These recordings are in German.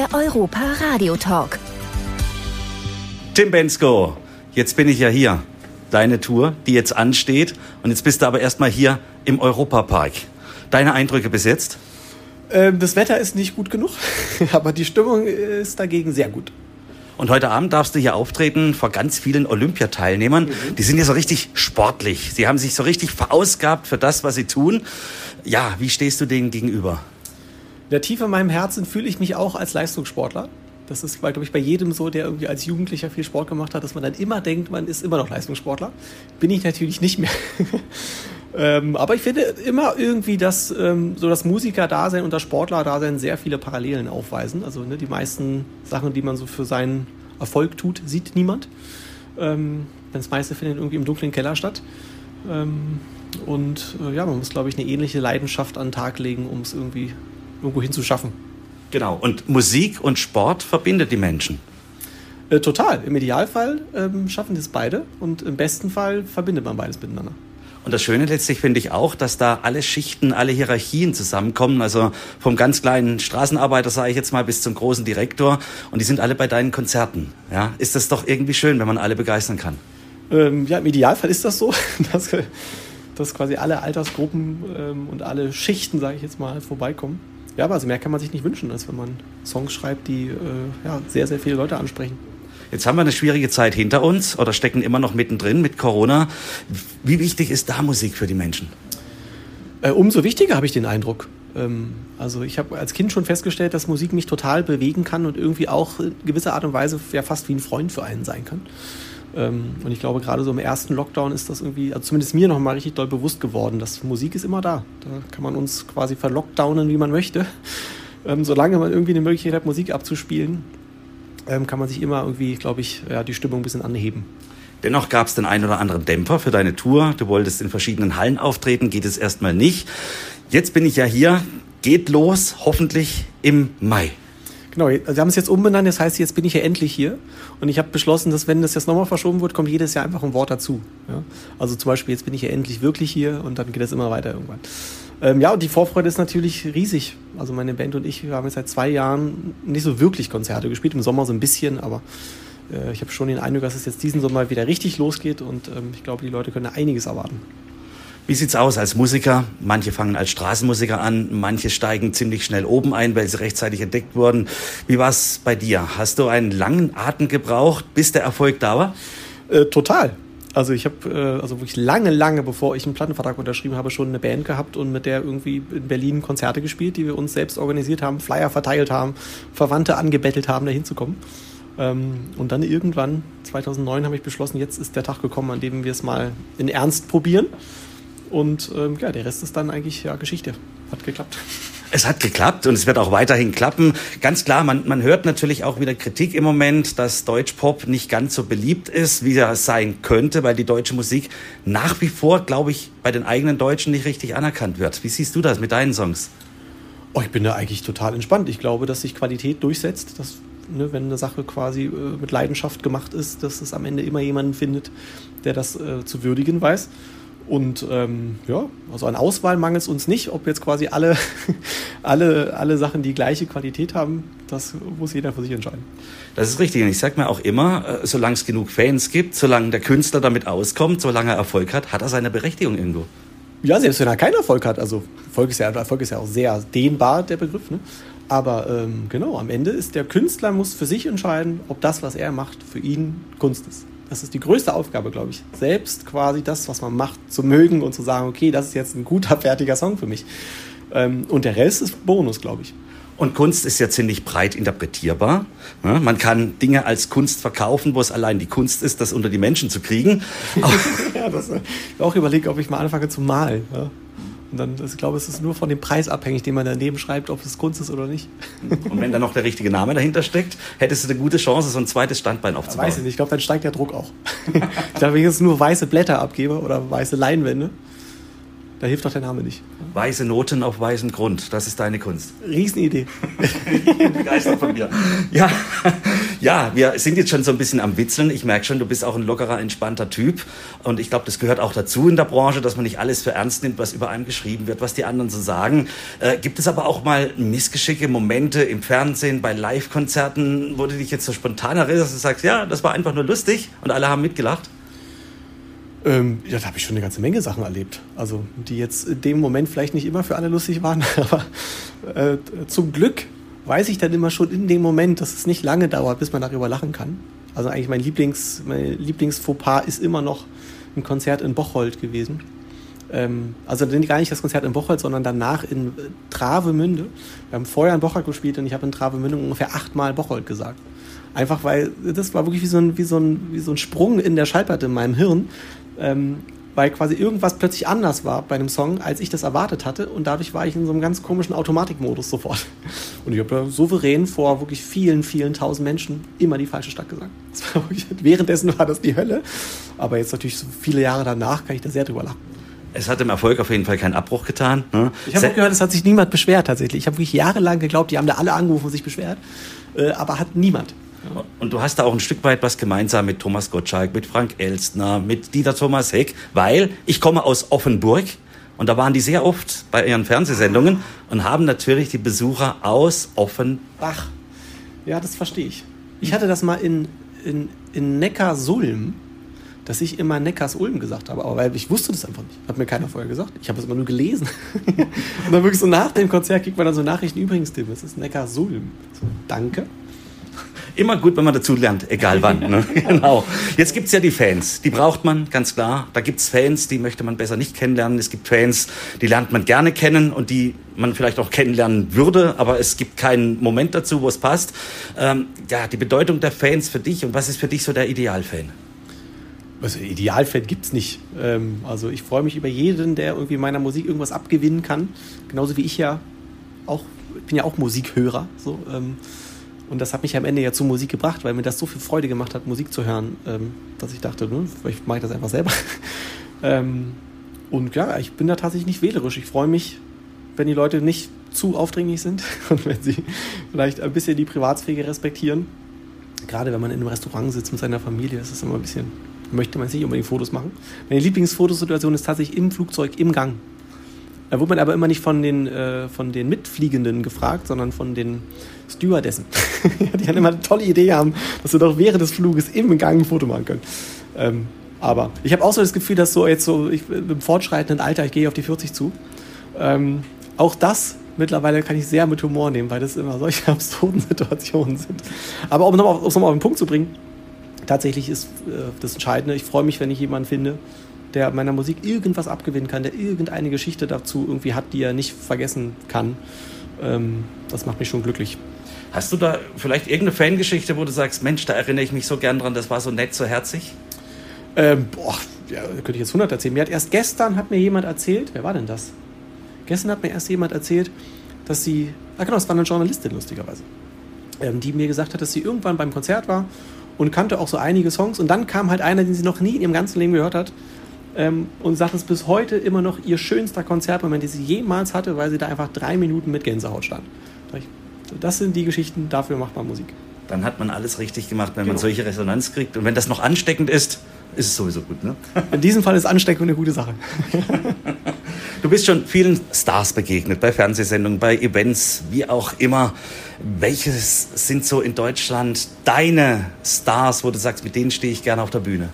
der Europa Radio Talk. Tim Bensko, jetzt bin ich ja hier. Deine Tour, die jetzt ansteht. Und jetzt bist du aber erstmal hier im Europapark. Deine Eindrücke bis jetzt? Ähm, das Wetter ist nicht gut genug, aber die Stimmung ist dagegen sehr gut. Und heute Abend darfst du hier auftreten vor ganz vielen Olympiateilnehmern. Mhm. Die sind ja so richtig sportlich. Sie haben sich so richtig verausgabt für das, was sie tun. Ja, wie stehst du denen gegenüber? In der Tiefe in meinem Herzen fühle ich mich auch als Leistungssportler. Das ist, glaube ich, bei jedem so, der irgendwie als Jugendlicher viel Sport gemacht hat, dass man dann immer denkt, man ist immer noch Leistungssportler. Bin ich natürlich nicht mehr. ähm, aber ich finde immer irgendwie, dass ähm, so das Musiker-Dasein und das Sportler-Dasein sehr viele Parallelen aufweisen. Also ne, die meisten Sachen, die man so für seinen Erfolg tut, sieht niemand. Ähm, das meiste findet irgendwie im dunklen Keller statt. Ähm, und äh, ja, man muss, glaube ich, eine ähnliche Leidenschaft an den Tag legen, um es irgendwie irgendwo hinzuschaffen. Genau. Und Musik und Sport verbindet die Menschen. Äh, total. Im Idealfall ähm, schaffen das beide und im besten Fall verbindet man beides miteinander. Und das Schöne letztlich finde ich auch, dass da alle Schichten, alle Hierarchien zusammenkommen. Also vom ganz kleinen Straßenarbeiter, sage ich jetzt mal, bis zum großen Direktor. Und die sind alle bei deinen Konzerten. Ja, ist das doch irgendwie schön, wenn man alle begeistern kann? Ähm, ja, im Idealfall ist das so, dass, dass quasi alle Altersgruppen ähm, und alle Schichten, sage ich jetzt mal, vorbeikommen. Ja, aber also mehr kann man sich nicht wünschen, als wenn man Songs schreibt, die äh, ja, sehr, sehr viele Leute ansprechen. Jetzt haben wir eine schwierige Zeit hinter uns oder stecken immer noch mittendrin mit Corona. Wie wichtig ist da Musik für die Menschen? Äh, umso wichtiger habe ich den Eindruck. Ähm, also ich habe als Kind schon festgestellt, dass Musik mich total bewegen kann und irgendwie auch in gewisser Art und Weise ja fast wie ein Freund für einen sein kann. Ähm, und ich glaube, gerade so im ersten Lockdown ist das irgendwie, also zumindest mir noch mal richtig doll bewusst geworden, dass Musik ist immer da. Da kann man uns quasi verlockdownen, wie man möchte. Ähm, solange man irgendwie eine Möglichkeit hat, Musik abzuspielen, ähm, kann man sich immer irgendwie, glaube ich, ja, die Stimmung ein bisschen anheben. Dennoch gab es den einen oder anderen Dämpfer für deine Tour. Du wolltest in verschiedenen Hallen auftreten, geht es erstmal nicht. Jetzt bin ich ja hier, geht los, hoffentlich im Mai. Genau, sie haben es jetzt umbenannt, das heißt, jetzt bin ich ja endlich hier. Und ich habe beschlossen, dass wenn das jetzt nochmal verschoben wird, kommt jedes Jahr einfach ein Wort dazu. Ja? Also zum Beispiel, jetzt bin ich ja endlich wirklich hier und dann geht es immer weiter irgendwann. Ähm, ja, und die Vorfreude ist natürlich riesig. Also meine Band und ich, haben jetzt seit zwei Jahren nicht so wirklich Konzerte gespielt, im Sommer so ein bisschen, aber äh, ich habe schon den Eindruck, dass es jetzt diesen Sommer wieder richtig losgeht und ähm, ich glaube, die Leute können einiges erwarten. Wie sieht's aus als Musiker? Manche fangen als Straßenmusiker an, manche steigen ziemlich schnell oben ein, weil sie rechtzeitig entdeckt wurden. Wie war's bei dir? Hast du einen langen Atem gebraucht, bis der Erfolg da war? Äh, total. Also ich habe, äh, also wirklich lange, lange bevor ich einen Plattenvertrag unterschrieben habe, schon eine Band gehabt und mit der irgendwie in Berlin Konzerte gespielt, die wir uns selbst organisiert haben, Flyer verteilt haben, Verwandte angebettelt haben, da hinzukommen. Ähm, und dann irgendwann, 2009, habe ich beschlossen, jetzt ist der Tag gekommen, an dem wir es mal in Ernst probieren. Und ähm, ja, der Rest ist dann eigentlich ja Geschichte. Hat geklappt. Es hat geklappt und es wird auch weiterhin klappen. Ganz klar, man, man hört natürlich auch wieder Kritik im Moment, dass Deutschpop nicht ganz so beliebt ist, wie er sein könnte, weil die deutsche Musik nach wie vor, glaube ich, bei den eigenen Deutschen nicht richtig anerkannt wird. Wie siehst du das mit deinen Songs? Oh, ich bin da eigentlich total entspannt. Ich glaube, dass sich Qualität durchsetzt, dass ne, wenn eine Sache quasi äh, mit Leidenschaft gemacht ist, dass es am Ende immer jemanden findet, der das äh, zu würdigen weiß. Und ähm, ja, also an Auswahl mangelt es uns nicht. Ob jetzt quasi alle, alle, alle Sachen die gleiche Qualität haben, das muss jeder für sich entscheiden. Das ist richtig. Und ich sage mir auch immer, äh, solange es genug Fans gibt, solange der Künstler damit auskommt, solange er Erfolg hat, hat er seine Berechtigung irgendwo. Ja, selbst wenn er keinen Erfolg hat. Also Erfolg ist ja, Erfolg ist ja auch sehr dehnbar, der Begriff. Ne? Aber ähm, genau, am Ende ist der Künstler muss für sich entscheiden, ob das, was er macht, für ihn Kunst ist. Das ist die größte Aufgabe, glaube ich. Selbst quasi das, was man macht, zu mögen und zu sagen, okay, das ist jetzt ein guter, fertiger Song für mich. Ähm, und der Rest ist Bonus, glaube ich. Und Kunst ist ja ziemlich breit interpretierbar. Man kann Dinge als Kunst verkaufen, wo es allein die Kunst ist, das unter die Menschen zu kriegen. ja, das, ich auch überlegt, ob ich mal anfange zu malen. Ja. Und dann, ich glaube, es ist nur von dem Preis abhängig, den man daneben schreibt, ob es Kunst ist oder nicht. Und wenn da noch der richtige Name dahinter steckt, hättest du eine gute Chance, so ein zweites Standbein aufzubauen. Weiß ich nicht, ich glaube, dann steigt der Druck auch. ich glaube, wenn ich jetzt nur weiße Blätter abgebe oder weiße Leinwände, da hilft doch der Name nicht. Weiße Noten auf weißem Grund, das ist deine Kunst. Riesenidee. Begeistert von mir. Ja, Ja, wir sind jetzt schon so ein bisschen am Witzeln. Ich merke schon, du bist auch ein lockerer, entspannter Typ. Und ich glaube, das gehört auch dazu in der Branche, dass man nicht alles für ernst nimmt, was über einem geschrieben wird, was die anderen so sagen. Äh, gibt es aber auch mal missgeschicke Momente im Fernsehen, bei Live-Konzerten, wo du dich jetzt so spontan erinnerst und sagst, ja, das war einfach nur lustig und alle haben mitgelacht? Ähm, ja, da habe ich schon eine ganze Menge Sachen erlebt. Also, die jetzt in dem Moment vielleicht nicht immer für alle lustig waren, aber äh, zum Glück weiß ich dann immer schon in dem Moment, dass es nicht lange dauert, bis man darüber lachen kann. Also eigentlich mein Lieblings, mein Lieblingsfauxpas ist immer noch ein Konzert in Bocholt gewesen. Ähm, also gar nicht das Konzert in Bocholt, sondern danach in äh, Travemünde. Wir haben vorher in Bocholt gespielt und ich habe in Travemünde ungefähr achtmal Bocholt gesagt. Einfach weil das war wirklich wie so ein, wie so ein, wie so ein Sprung in der Schallplatte in meinem Hirn. Ähm, weil quasi irgendwas plötzlich anders war bei einem Song, als ich das erwartet hatte. Und dadurch war ich in so einem ganz komischen Automatikmodus sofort. Und ich habe da souverän vor wirklich vielen, vielen tausend Menschen immer die falsche Stadt gesagt. War wirklich, währenddessen war das die Hölle. Aber jetzt natürlich so viele Jahre danach kann ich da sehr drüber lachen. Es hat dem Erfolg auf jeden Fall keinen Abbruch getan. Ne? Ich habe gehört, es hat sich niemand beschwert tatsächlich. Ich habe wirklich jahrelang geglaubt, die haben da alle angerufen und sich beschwert. Äh, aber hat niemand. Und du hast da auch ein Stück weit was gemeinsam mit Thomas Gottschalk, mit Frank Elstner, mit Dieter Thomas Heck, weil ich komme aus Offenburg und da waren die sehr oft bei ihren Fernsehsendungen und haben natürlich die Besucher aus Offenbach. Ja, das verstehe ich. Ich hatte das mal in, in, in Neckar-Sulm, dass ich immer Neckars-Ulm gesagt habe, aber weil ich wusste das einfach nicht. Hat mir keiner vorher gesagt. Ich habe es immer nur gelesen. und dann wirklich so nach dem Konzert kriegt man dann so Nachrichten. Übrigens, Tim, es ist Neckar-Sulm. So, danke. Immer gut, wenn man dazu lernt, egal wann. Ne? genau. Jetzt gibt's ja die Fans. Die braucht man, ganz klar. Da gibt's Fans, die möchte man besser nicht kennenlernen. Es gibt Fans, die lernt man gerne kennen und die man vielleicht auch kennenlernen würde, aber es gibt keinen Moment dazu, wo es passt. Ähm, ja, die Bedeutung der Fans für dich und was ist für dich so der Idealfan? Also Idealfan gibt's nicht. Ähm, also ich freue mich über jeden, der irgendwie meiner Musik irgendwas abgewinnen kann. Genauso wie ich ja auch, ich bin ja auch Musikhörer. So, ähm, und das hat mich am Ende ja zur Musik gebracht, weil mir das so viel Freude gemacht hat, Musik zu hören, ähm, dass ich dachte, ne, vielleicht mache ich das einfach selber. ähm, und ja, ich bin da tatsächlich nicht wählerisch. Ich freue mich, wenn die Leute nicht zu aufdringlich sind und wenn sie vielleicht ein bisschen die Privatsphäre respektieren. Gerade wenn man in einem Restaurant sitzt mit seiner Familie, ist es immer ein bisschen, möchte man sich nicht unbedingt Fotos machen. Meine Lieblingsfotosituation ist tatsächlich im Flugzeug, im Gang. Da wurde man aber immer nicht von den, äh, von den Mitfliegenden gefragt, sondern von den Stewardessen. die dann immer eine tolle Idee haben, dass sie doch während des Fluges im Gang ein Foto machen können. Ähm, aber ich habe auch so das Gefühl, dass so jetzt so ich, im fortschreitenden Alter, ich gehe auf die 40 zu, ähm, auch das mittlerweile kann ich sehr mit Humor nehmen, weil das immer solche absurden Situationen sind. Aber um es nochmal auf, auf den Punkt zu bringen, tatsächlich ist äh, das Entscheidende, ich freue mich, wenn ich jemanden finde, der meiner Musik irgendwas abgewinnen kann, der irgendeine Geschichte dazu irgendwie hat, die er nicht vergessen kann. Ähm, das macht mich schon glücklich. Hast du da vielleicht irgendeine Fangeschichte, wo du sagst, Mensch, da erinnere ich mich so gern dran, das war so nett, so herzig? Ähm, boah, ja, könnte ich jetzt 100 erzählen. Mir hat erst gestern hat mir jemand erzählt, wer war denn das? Gestern hat mir erst jemand erzählt, dass sie, ah genau, es war eine Journalistin lustigerweise, ähm, die mir gesagt hat, dass sie irgendwann beim Konzert war und kannte auch so einige Songs und dann kam halt einer, den sie noch nie in ihrem ganzen Leben gehört hat ähm, und sagt es bis heute immer noch ihr schönster Konzertmoment, den sie jemals hatte, weil sie da einfach drei Minuten mit Gänsehaut stand. Das sind die Geschichten, dafür macht man Musik. Dann hat man alles richtig gemacht, wenn genau. man solche Resonanz kriegt. Und wenn das noch ansteckend ist, ist es sowieso gut. Ne? In diesem Fall ist Ansteckung eine gute Sache. du bist schon vielen Stars begegnet, bei Fernsehsendungen, bei Events, wie auch immer. Welches sind so in Deutschland deine Stars, wo du sagst, mit denen stehe ich gerne auf der Bühne?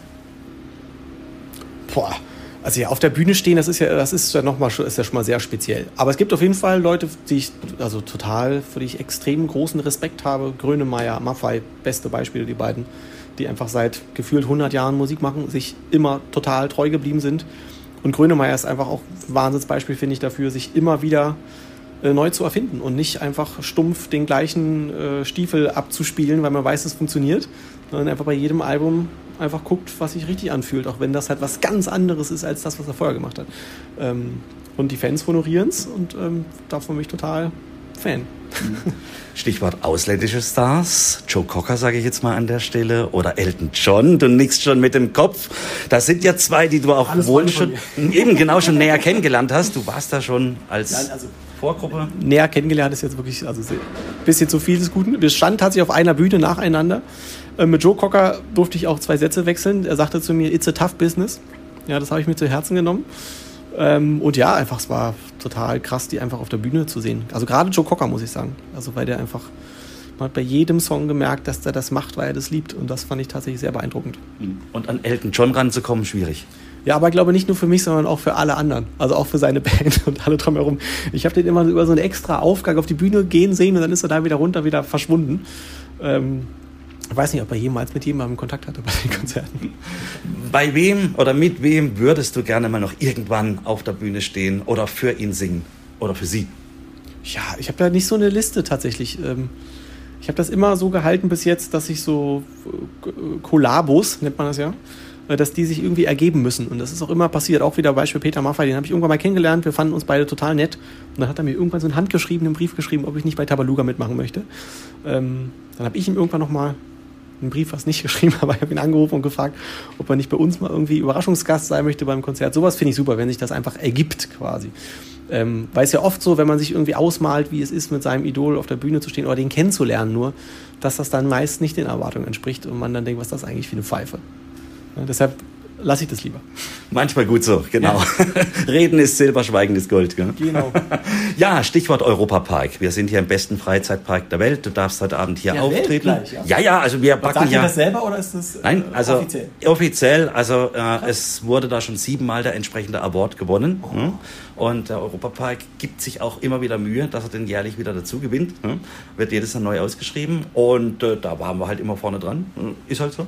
Boah, also ja, auf der Bühne stehen, das ist ja, das ist ja noch mal, ist ja schon mal sehr speziell. Aber es gibt auf jeden Fall Leute, die ich, also total, für die ich extrem großen Respekt habe. Grönemeyer, Maffei, beste Beispiele, die beiden, die einfach seit gefühlt 100 Jahren Musik machen, sich immer total treu geblieben sind. Und Grönemeyer ist einfach auch ein Wahnsinnsbeispiel, finde ich, dafür, sich immer wieder äh, neu zu erfinden und nicht einfach stumpf den gleichen äh, Stiefel abzuspielen, weil man weiß, es funktioniert, sondern einfach bei jedem Album einfach guckt, was sich richtig anfühlt, auch wenn das halt was ganz anderes ist als das, was er vorher gemacht hat. Ähm, und die Fans honorieren es und ähm, davon bin ich total Fan. Stichwort ausländische Stars. Joe Cocker sage ich jetzt mal an der Stelle. Oder Elton John. Du nickst schon mit dem Kopf. Das sind ja zwei, die du auch Alles wohl schon, eben genau schon näher kennengelernt hast. Du warst da schon als... Nein, also Vorgruppe? Näher kennengelernt ist jetzt wirklich, also ein bisschen zu viel des Guten. Wir standen tatsächlich auf einer Bühne nacheinander. Äh, mit Joe Cocker durfte ich auch zwei Sätze wechseln. Er sagte zu mir, it's a tough business. Ja, das habe ich mir zu Herzen genommen. Ähm, und ja, einfach, es war total krass, die einfach auf der Bühne zu sehen. Also gerade Joe Cocker, muss ich sagen. Also weil der einfach, man hat bei jedem Song gemerkt, dass der das macht, weil er das liebt. Und das fand ich tatsächlich sehr beeindruckend. Und an Elton John ranzukommen, schwierig. Ja, aber ich glaube nicht nur für mich, sondern auch für alle anderen. Also auch für seine Band und alle drumherum. Ich habe den immer über so einen extra Aufgang auf die Bühne gehen sehen und dann ist er da wieder runter, wieder verschwunden. Ähm, ich weiß nicht, ob er jemals mit jemandem Kontakt hatte bei den Konzerten. Bei wem oder mit wem würdest du gerne mal noch irgendwann auf der Bühne stehen oder für ihn singen oder für sie? Ja, ich habe da nicht so eine Liste tatsächlich. Ähm, ich habe das immer so gehalten bis jetzt, dass ich so äh, Kollabos, nennt man das ja, äh, dass die sich irgendwie ergeben müssen. Und das ist auch immer passiert. Auch wieder Beispiel Peter Maffay, den habe ich irgendwann mal kennengelernt. Wir fanden uns beide total nett. Und dann hat er mir irgendwann so einen handgeschriebenen Brief geschrieben, ob ich nicht bei Tabaluga mitmachen möchte. Ähm, dann habe ich ihm irgendwann nochmal einen Brief fast nicht geschrieben, aber ich habe ihn angerufen und gefragt, ob er nicht bei uns mal irgendwie Überraschungsgast sein möchte beim Konzert. Sowas finde ich super, wenn sich das einfach ergibt quasi. Ähm, weil es ja oft so, wenn man sich irgendwie ausmalt, wie es ist, mit seinem Idol auf der Bühne zu stehen oder den kennenzulernen nur, dass das dann meist nicht den Erwartungen entspricht und man dann denkt, was ist das eigentlich für eine Pfeife. Ja, deshalb lasse ich das lieber. Manchmal gut so, genau. Ja. Reden ist Silber, Schweigen ist Gold. Gell? Genau. Ja, Stichwort Europapark. Wir sind hier im besten Freizeitpark der Welt. Du darfst heute Abend hier ja, auftreten. Gleich, ja? ja, ja, also wir backen ja. das selber oder ist das äh, Nein, also offiziell? Offiziell, also äh, es wurde da schon siebenmal der entsprechende Award gewonnen. Oh. Hm? Und der Europapark gibt sich auch immer wieder Mühe, dass er den jährlich wieder dazu gewinnt. Hm? Wird jedes Jahr neu ausgeschrieben. Und äh, da waren wir halt immer vorne dran. Ist halt so.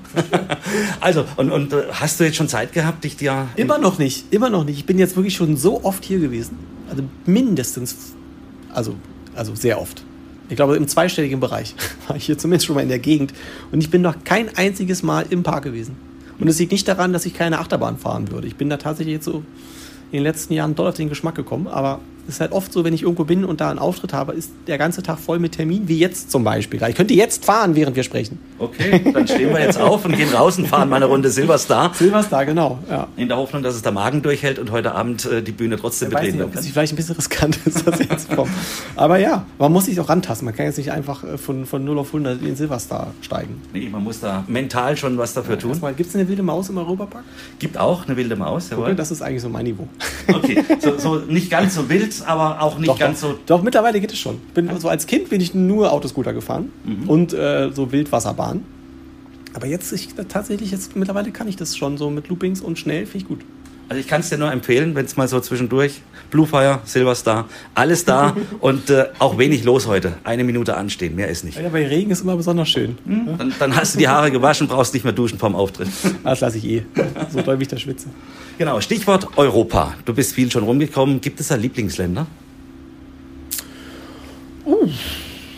also, und, und äh, hast du jetzt schon Zeit gehabt, dich dir. Immer noch nicht, immer noch nicht. Ich bin jetzt wirklich schon so oft hier gewesen. Also mindestens, also, also sehr oft. Ich glaube, im zweistelligen Bereich war ich hier zumindest schon mal in der Gegend. Und ich bin noch kein einziges Mal im Park gewesen. Und es liegt nicht daran, dass ich keine Achterbahn fahren würde. Ich bin da tatsächlich jetzt so in den letzten Jahren doll auf den Geschmack gekommen. Aber ist halt oft so, wenn ich irgendwo bin und da einen Auftritt habe, ist der ganze Tag voll mit Terminen, wie jetzt zum Beispiel. Ich könnte jetzt fahren, während wir sprechen. Okay, dann stehen wir jetzt auf und gehen raus und fahren mal eine Runde Silverstar. Silverstar, genau. Ja. In der Hoffnung, dass es der Magen durchhält und heute Abend äh, die Bühne trotzdem betreten wird. Das ist vielleicht ein bisschen riskant, ist das jetzt kommt. Aber ja, man muss sich auch rantasten. Man kann jetzt nicht einfach äh, von, von 0 auf 100 in den Silverstar steigen. Nee, man muss da mental schon was dafür ja, tun. Gibt es eine wilde Maus im Europapark? Gibt auch eine wilde Maus, jawohl. Okay, das ist eigentlich so mein Niveau. Okay, so, so nicht ganz so wild, aber auch nicht doch, ganz so. Doch, mittlerweile geht es schon. Bin, so als Kind bin ich nur Autoscooter gefahren mhm. und äh, so Wildwasserbahn. Aber jetzt, ich, tatsächlich, jetzt mittlerweile kann ich das schon so mit Loopings und schnell, finde ich gut. Also ich kann es dir nur empfehlen, wenn es mal so zwischendurch, Bluefire, Silverstar, alles da und äh, auch wenig los heute. Eine Minute anstehen, mehr ist nicht. Ja, bei Regen ist immer besonders schön. Mhm. Dann, dann, hast du die Haare gewaschen, brauchst nicht mehr duschen vorm Auftritt. Das lasse ich eh, so doll wie ich da schwitze. Genau, Stichwort Europa. Du bist viel schon rumgekommen. Gibt es da Lieblingsländer? Uh,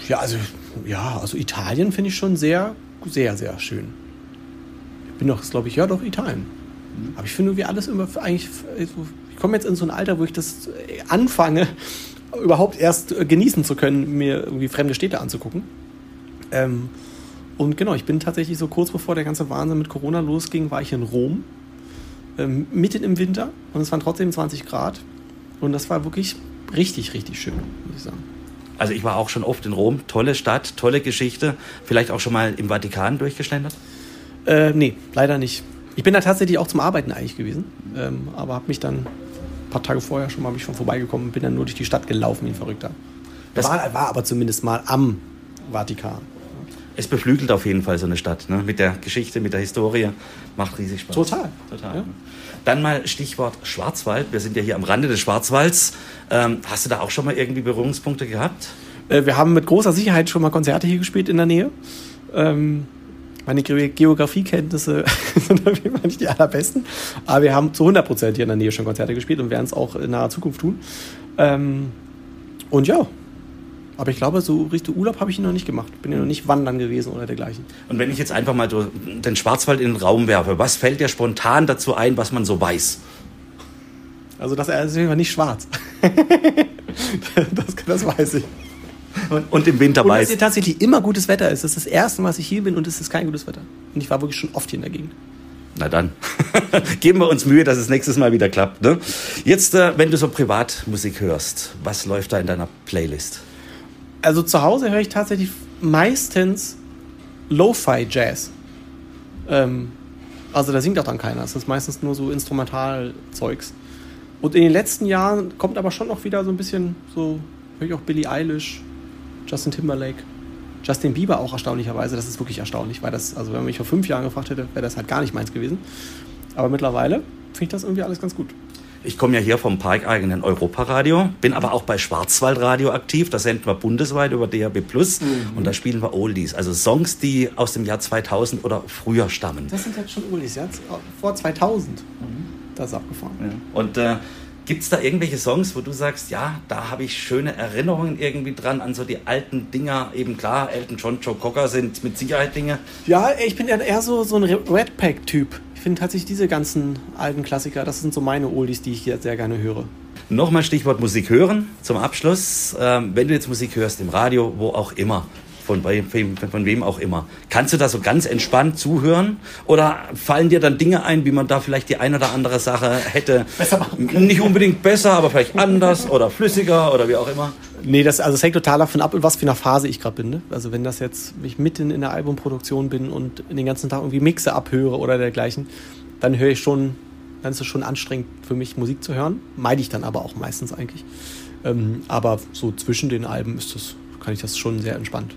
ja, also, ja, also Italien finde ich schon sehr, sehr, sehr schön. Ich bin doch, glaube ich, ja doch Italien. Aber ich finde, wir alles immer eigentlich. Ich komme jetzt in so ein Alter, wo ich das anfange, überhaupt erst genießen zu können, mir irgendwie fremde Städte anzugucken. Ähm, und genau, ich bin tatsächlich so kurz bevor der ganze Wahnsinn mit Corona losging, war ich in Rom, ähm, mitten im Winter und es waren trotzdem 20 Grad. Und das war wirklich richtig, richtig schön, muss ich sagen. Also ich war auch schon oft in Rom, tolle Stadt, tolle Geschichte. Vielleicht auch schon mal im Vatikan durchgeschlendert? Äh, nee, leider nicht. Ich bin da tatsächlich auch zum Arbeiten eigentlich gewesen, ähm, aber habe mich dann ein paar Tage vorher schon mal mich schon vorbeigekommen und bin dann nur durch die Stadt gelaufen wie ein Verrückter. Das war, war aber zumindest mal am Vatikan. Es beflügelt auf jeden Fall so eine Stadt, ne? mit der Geschichte, mit der Historie. Macht riesig Spaß. Total. Total. Ja. Dann mal Stichwort Schwarzwald. Wir sind ja hier am Rande des Schwarzwalds. Ähm, hast du da auch schon mal irgendwie Berührungspunkte gehabt? Äh, wir haben mit großer Sicherheit schon mal Konzerte hier gespielt in der Nähe. Ähm, meine Geografiekenntnisse sind auf jeden Fall nicht die allerbesten, aber wir haben zu 100 Prozent hier in der Nähe schon Konzerte gespielt und werden es auch in naher Zukunft tun. Ähm, und ja, aber ich glaube, so Richtung Urlaub habe ich ihn noch nicht gemacht. Bin ja noch nicht wandern gewesen oder dergleichen. Und wenn ich jetzt einfach mal den Schwarzwald in den Raum werfe, was fällt dir spontan dazu ein, was man so weiß? Also, das ist auf nicht schwarz. das, das weiß ich. Und, und, im Winter weiß. Und dass hier tatsächlich immer gutes Wetter ist. Das ist das erste Mal, dass ich hier bin und es ist kein gutes Wetter. Und ich war wirklich schon oft hier in der Gegend. Na dann, geben wir uns Mühe, dass es nächstes Mal wieder klappt. Ne? Jetzt, äh, wenn du so Privatmusik hörst, was läuft da in deiner Playlist? Also zu Hause höre ich tatsächlich meistens Lo-Fi-Jazz. Ähm, also da singt auch dann keiner. Es ist meistens nur so Instrumentalzeugs. Und in den letzten Jahren kommt aber schon noch wieder so ein bisschen so, höre ich auch Billie Eilish, Justin Timberlake. Justin Bieber auch erstaunlicherweise, das ist wirklich erstaunlich, weil das, also wenn man mich vor fünf Jahren gefragt hätte, wäre das halt gar nicht meins gewesen. Aber mittlerweile finde ich das irgendwie alles ganz gut. Ich komme ja hier vom parkeigenen Europaradio, bin aber auch bei Schwarzwaldradio aktiv. Da senden wir bundesweit über DHB Plus mhm. und da spielen wir Oldies, also Songs, die aus dem Jahr 2000 oder früher stammen. Das sind jetzt schon Oldies, ja? Vor 2000. Mhm. Das ist abgefahren. Ja. Und äh, Gibt es da irgendwelche Songs, wo du sagst, ja, da habe ich schöne Erinnerungen irgendwie dran an so die alten Dinger? Eben klar, Elton John, Joe Cocker sind mit Sicherheit Dinge. Ja, ich bin eher so, so ein Red Pack-Typ. Ich finde tatsächlich diese ganzen alten Klassiker, das sind so meine Oldies, die ich jetzt sehr gerne höre. Nochmal Stichwort Musik hören zum Abschluss. Ähm, wenn du jetzt Musik hörst, im Radio, wo auch immer, von, wem, von wem auch immer. Kannst du da so ganz entspannt zuhören? Oder fallen dir dann Dinge ein, wie man da vielleicht die eine oder andere Sache hätte nicht unbedingt besser, aber vielleicht anders oder flüssiger oder wie auch immer? Nee, das, also es hängt total davon ab, in was für einer Phase ich gerade bin. Ne? Also wenn das jetzt, ich mitten in der Albumproduktion bin und den ganzen Tag irgendwie Mixe abhöre oder dergleichen, dann höre ich schon, dann ist es schon anstrengend für mich, Musik zu hören. Meide ich dann aber auch meistens eigentlich. Ähm, aber so zwischen den Alben ist das, kann ich das schon sehr entspannt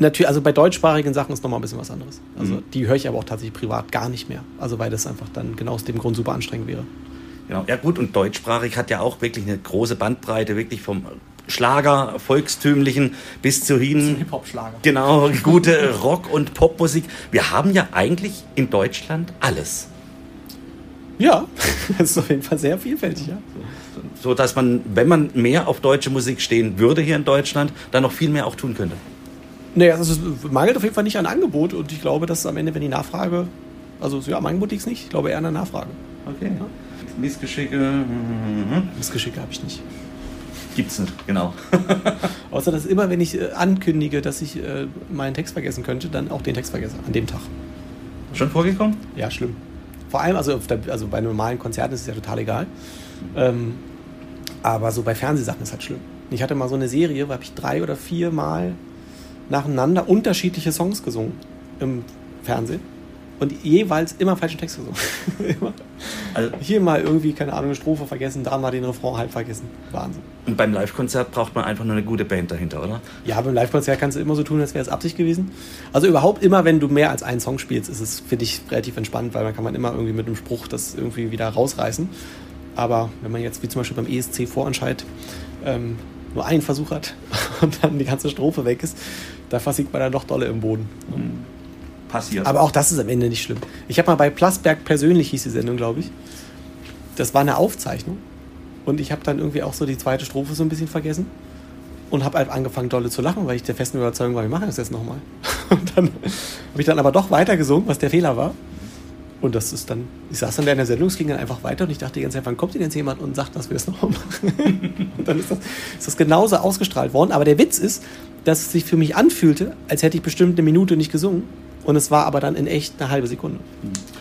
natürlich, also bei deutschsprachigen Sachen ist nochmal ein bisschen was anderes. Also mhm. die höre ich aber auch tatsächlich privat gar nicht mehr. Also weil das einfach dann genau aus dem Grund super anstrengend wäre. Genau. Ja gut, und deutschsprachig hat ja auch wirklich eine große Bandbreite, wirklich vom Schlager, volkstümlichen bis zu hin. Hip-Hop-Schlager. Genau, gute Rock- und Popmusik. Wir haben ja eigentlich in Deutschland alles. Ja, das ist auf jeden Fall sehr vielfältig, ja. So dass man, wenn man mehr auf deutsche Musik stehen würde hier in Deutschland, dann noch viel mehr auch tun könnte. Nee, also es mangelt auf jeden Fall nicht an Angebot und ich glaube, dass am Ende, wenn die Nachfrage, also ja, am Angebot liegt es nicht, ich glaube eher an der Nachfrage. Okay. Ja. Missgeschicke. Mhm. Missgeschicke habe ich nicht. Gibt's nicht, genau. Außer dass immer, wenn ich äh, ankündige, dass ich äh, meinen Text vergessen könnte, dann auch den Text vergesse, an dem Tag. Schon vorgekommen? Ja, schlimm. Vor allem, also, der, also bei normalen Konzerten ist es ja total egal. Ähm, aber so bei Fernsehsachen ist es halt schlimm. Ich hatte mal so eine Serie, wo habe ich drei oder vier Mal nacheinander unterschiedliche Songs gesungen im Fernsehen und jeweils immer falschen Text gesungen. immer. Also, Hier mal irgendwie, keine Ahnung, eine Strophe vergessen, da mal den Refrain halb vergessen. Wahnsinn. Und beim Live-Konzert braucht man einfach nur eine gute Band dahinter, oder? Ja, beim Live-Konzert kannst du immer so tun, als wäre es Absicht gewesen. Also überhaupt immer, wenn du mehr als einen Song spielst, ist es für dich relativ entspannt, weil man kann man immer irgendwie mit einem Spruch das irgendwie wieder rausreißen. Aber wenn man jetzt, wie zum Beispiel beim ESC Vorentscheid, ähm, nur einen Versuch hat und dann die ganze Strophe weg ist, da versiegt man dann doch dolle im Boden. Mhm. Passiert. Aber auch das ist am Ende nicht schlimm. Ich habe mal bei Plasberg persönlich hieß die Sendung, glaube ich. Das war eine Aufzeichnung. Und ich habe dann irgendwie auch so die zweite Strophe so ein bisschen vergessen. Und habe halt angefangen, dolle zu lachen, weil ich der festen Überzeugung war, wir machen das jetzt nochmal. Und dann habe ich dann aber doch weiter gesungen, was der Fehler war. Und das ist dann, ich saß dann in der Sendung, es ging dann einfach weiter und ich dachte die ganze Zeit, wann kommt denn jetzt jemand und sagt, dass wir es nochmal machen? und dann ist das, ist das genauso ausgestrahlt worden. Aber der Witz ist, dass es sich für mich anfühlte, als hätte ich bestimmt eine Minute nicht gesungen. Und es war aber dann in echt eine halbe Sekunde.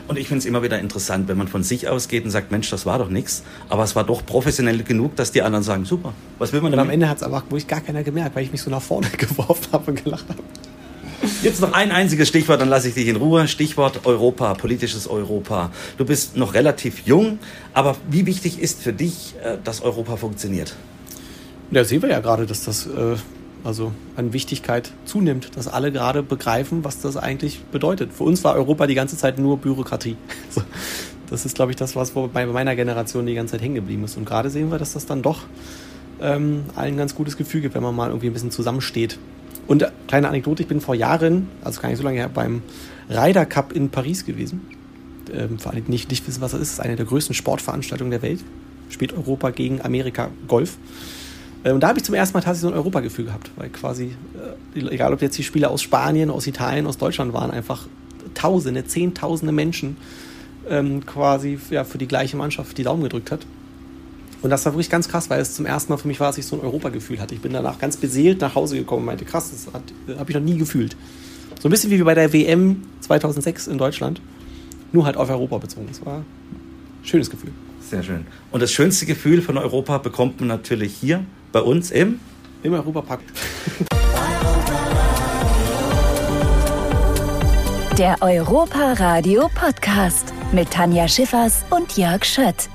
Und ich finde es immer wieder interessant, wenn man von sich ausgeht und sagt, Mensch, das war doch nichts. Aber es war doch professionell genug, dass die anderen sagen, super, was will man denn? Und am Ende hat es aber wirklich gar keiner gemerkt, weil ich mich so nach vorne geworfen habe und gelacht habe. Jetzt noch ein einziges Stichwort, dann lasse ich dich in Ruhe. Stichwort Europa, politisches Europa. Du bist noch relativ jung, aber wie wichtig ist für dich, äh, dass Europa funktioniert? Ja, sehen wir ja gerade, dass das äh, also an Wichtigkeit zunimmt, dass alle gerade begreifen, was das eigentlich bedeutet. Für uns war Europa die ganze Zeit nur Bürokratie. das ist, glaube ich, das, was bei meiner Generation die ganze Zeit hängen geblieben ist. Und gerade sehen wir, dass das dann doch ähm, allen ein ganz gutes Gefühl gibt, wenn man mal irgendwie ein bisschen zusammensteht. Und äh, kleine Anekdote, ich bin vor Jahren, also gar nicht so lange her, beim Ryder Cup in Paris gewesen. Ähm, für alle, nicht, nicht wissen, was das ist, ist eine der größten Sportveranstaltungen der Welt. Spielt Europa gegen Amerika Golf. Äh, und da habe ich zum ersten Mal tatsächlich so ein Europagefühl gehabt, weil quasi, äh, egal ob jetzt die Spieler aus Spanien, aus Italien, aus Deutschland waren, einfach Tausende, Zehntausende Menschen ähm, quasi ja, für die gleiche Mannschaft die Daumen gedrückt hat. Und das war wirklich ganz krass, weil es zum ersten Mal für mich war, dass ich so ein Europagefühl hatte. Ich bin danach ganz beseelt nach Hause gekommen und meinte, krass, das habe ich noch nie gefühlt. So ein bisschen wie bei der WM 2006 in Deutschland. nur halt auf Europa bezogen. Das war ein schönes Gefühl. Sehr schön. Und das schönste Gefühl von Europa bekommt man natürlich hier bei uns im im Europapark. Der Europa Radio Podcast mit Tanja Schiffers und Jörg Schött.